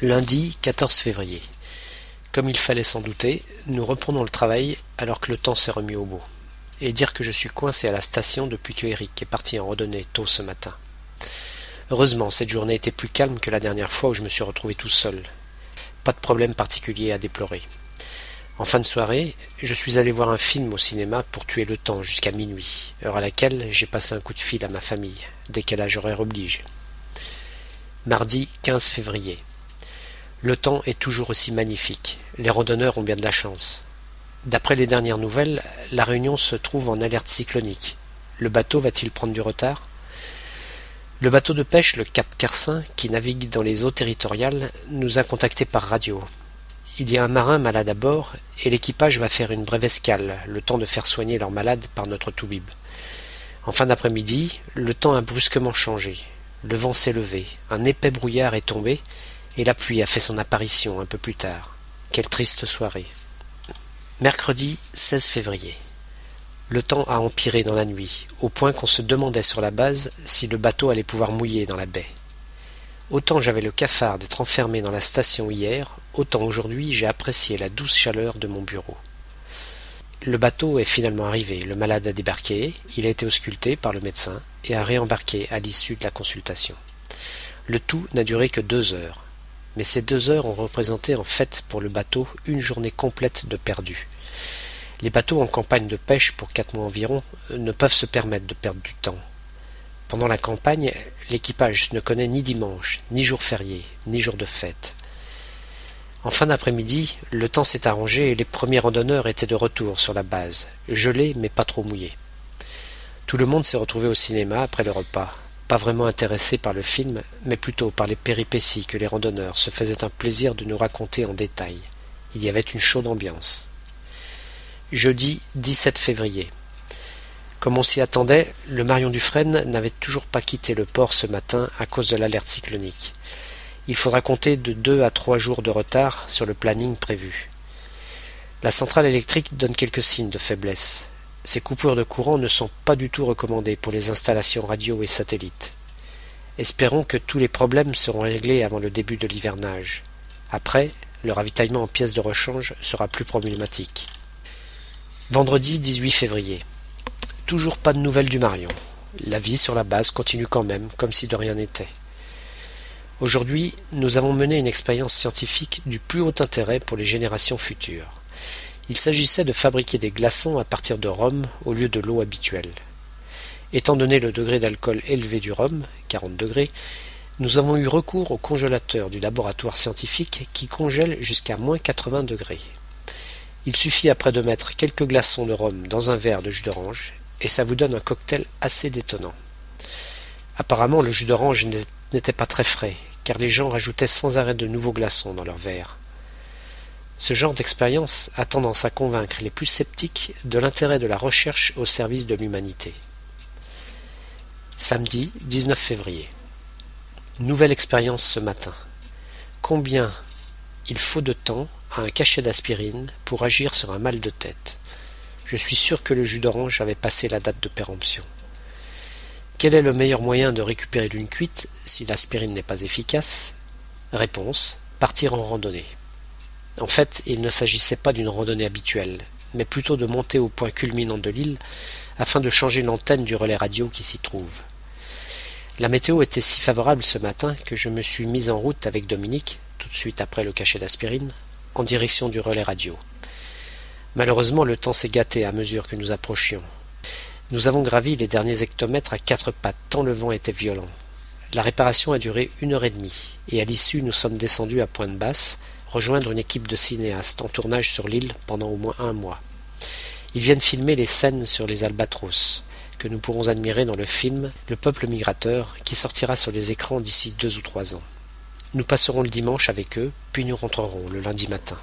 Lundi 14 février. Comme il fallait s'en douter, nous reprenons le travail alors que le temps s'est remis au beau. Et dire que je suis coincé à la station depuis que Eric est parti en randonnée tôt ce matin. Heureusement, cette journée était plus calme que la dernière fois où je me suis retrouvé tout seul. Pas de problème particulier à déplorer. En fin de soirée, je suis allé voir un film au cinéma pour tuer le temps jusqu'à minuit, heure à laquelle j'ai passé un coup de fil à ma famille, décalage horaire oblige. Mardi 15 février. Le temps est toujours aussi magnifique. Les randonneurs ont bien de la chance. D'après les dernières nouvelles, la Réunion se trouve en alerte cyclonique. Le bateau va-t-il prendre du retard? Le bateau de pêche, le Cap Carsin, qui navigue dans les eaux territoriales, nous a contactés par radio. Il y a un marin malade à bord et l'équipage va faire une brève escale, le temps de faire soigner leur malade par notre toubib. En fin d'après-midi, le temps a brusquement changé. Le vent s'est levé, un épais brouillard est tombé et la pluie a fait son apparition un peu plus tard. Quelle triste soirée. Mercredi 16 février. Le temps a empiré dans la nuit, au point qu'on se demandait sur la base si le bateau allait pouvoir mouiller dans la baie. Autant j'avais le cafard d'être enfermé dans la station hier, autant aujourd'hui j'ai apprécié la douce chaleur de mon bureau. Le bateau est finalement arrivé, le malade a débarqué, il a été ausculté par le médecin et a réembarqué à l'issue de la consultation. Le tout n'a duré que deux heures mais ces deux heures ont représenté en fait pour le bateau une journée complète de perdu. Les bateaux en campagne de pêche pour quatre mois environ ne peuvent se permettre de perdre du temps. Pendant la campagne, l'équipage ne connaît ni dimanche, ni jour férié, ni jour de fête. En fin d'après-midi, le temps s'est arrangé et les premiers randonneurs étaient de retour sur la base, gelés mais pas trop mouillés. Tout le monde s'est retrouvé au cinéma après le repas pas vraiment intéressé par le film, mais plutôt par les péripéties que les randonneurs se faisaient un plaisir de nous raconter en détail. Il y avait une chaude ambiance. Jeudi 17 février. Comme on s'y attendait, le Marion Dufresne n'avait toujours pas quitté le port ce matin à cause de l'alerte cyclonique. Il faudra compter de deux à trois jours de retard sur le planning prévu. La centrale électrique donne quelques signes de faiblesse. Ces coupures de courant ne sont pas du tout recommandées pour les installations radio et satellites. Espérons que tous les problèmes seront réglés avant le début de l'hivernage. Après, le ravitaillement en pièces de rechange sera plus problématique. Vendredi 18 février. Toujours pas de nouvelles du Marion. La vie sur la base continue quand même, comme si de rien n'était. Aujourd'hui, nous avons mené une expérience scientifique du plus haut intérêt pour les générations futures. Il s'agissait de fabriquer des glaçons à partir de rhum au lieu de l'eau habituelle. Étant donné le degré d'alcool élevé du rhum, 40 degrés, nous avons eu recours au congélateur du laboratoire scientifique qui congèle jusqu'à moins 80 degrés. Il suffit après de mettre quelques glaçons de rhum dans un verre de jus d'orange et ça vous donne un cocktail assez détonnant. Apparemment, le jus d'orange n'était pas très frais, car les gens rajoutaient sans arrêt de nouveaux glaçons dans leurs verres. Ce genre d'expérience a tendance à convaincre les plus sceptiques de l'intérêt de la recherche au service de l'humanité. Samedi 19 février. Nouvelle expérience ce matin. Combien il faut de temps à un cachet d'aspirine pour agir sur un mal de tête? Je suis sûr que le jus d'orange avait passé la date de péremption. Quel est le meilleur moyen de récupérer d'une cuite si l'aspirine n'est pas efficace? Réponse partir en randonnée. En fait, il ne s'agissait pas d'une randonnée habituelle, mais plutôt de monter au point culminant de l'île afin de changer l'antenne du relais radio qui s'y trouve. La météo était si favorable ce matin que je me suis mis en route avec Dominique, tout de suite après le cachet d'aspirine, en direction du relais radio. Malheureusement, le temps s'est gâté à mesure que nous approchions. Nous avons gravi les derniers hectomètres à quatre pattes, tant le vent était violent. La réparation a duré une heure et demie, et à l'issue nous sommes descendus à pointe basse, rejoindre une équipe de cinéastes en tournage sur l'île pendant au moins un mois. Ils viennent filmer les scènes sur les albatros, que nous pourrons admirer dans le film Le peuple migrateur, qui sortira sur les écrans d'ici deux ou trois ans. Nous passerons le dimanche avec eux, puis nous rentrerons le lundi matin.